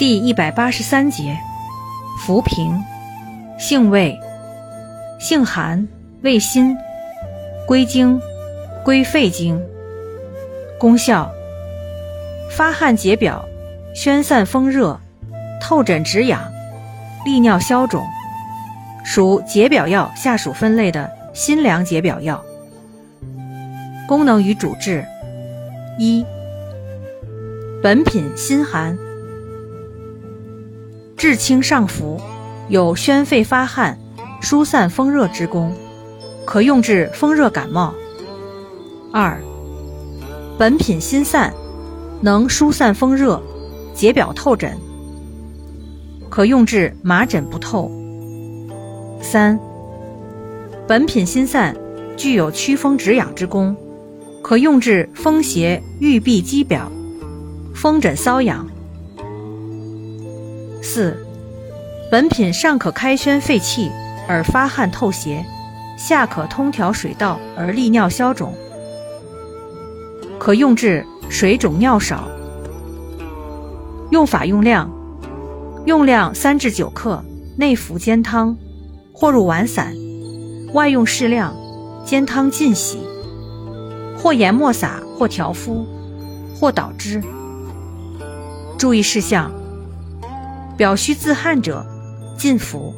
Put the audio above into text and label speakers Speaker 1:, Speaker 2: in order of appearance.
Speaker 1: 第一百八十三节，浮萍，性味，性寒，味辛，归经，归肺经。功效：发汗解表，宣散风热，透疹止痒，利尿消肿，属解表药下属分类的辛凉解表药。功能与主治：一，本品辛寒。治清上浮，有宣肺发汗、疏散风热之功，可用治风热感冒。二，本品辛散，能疏散风热、解表透疹，可用治麻疹不透。三，本品辛散，具有祛风止痒之功，可用治风邪郁闭肌表、风疹瘙痒。四，本品上可开宣肺气而发汗透邪，下可通调水道而利尿消肿，可用治水肿尿少。用法用量：用量三至九克，内服煎汤，或入丸散；外用适量，煎汤浸洗，或研末撒，或调敷，或捣汁。注意事项。表虚自汗者，进服。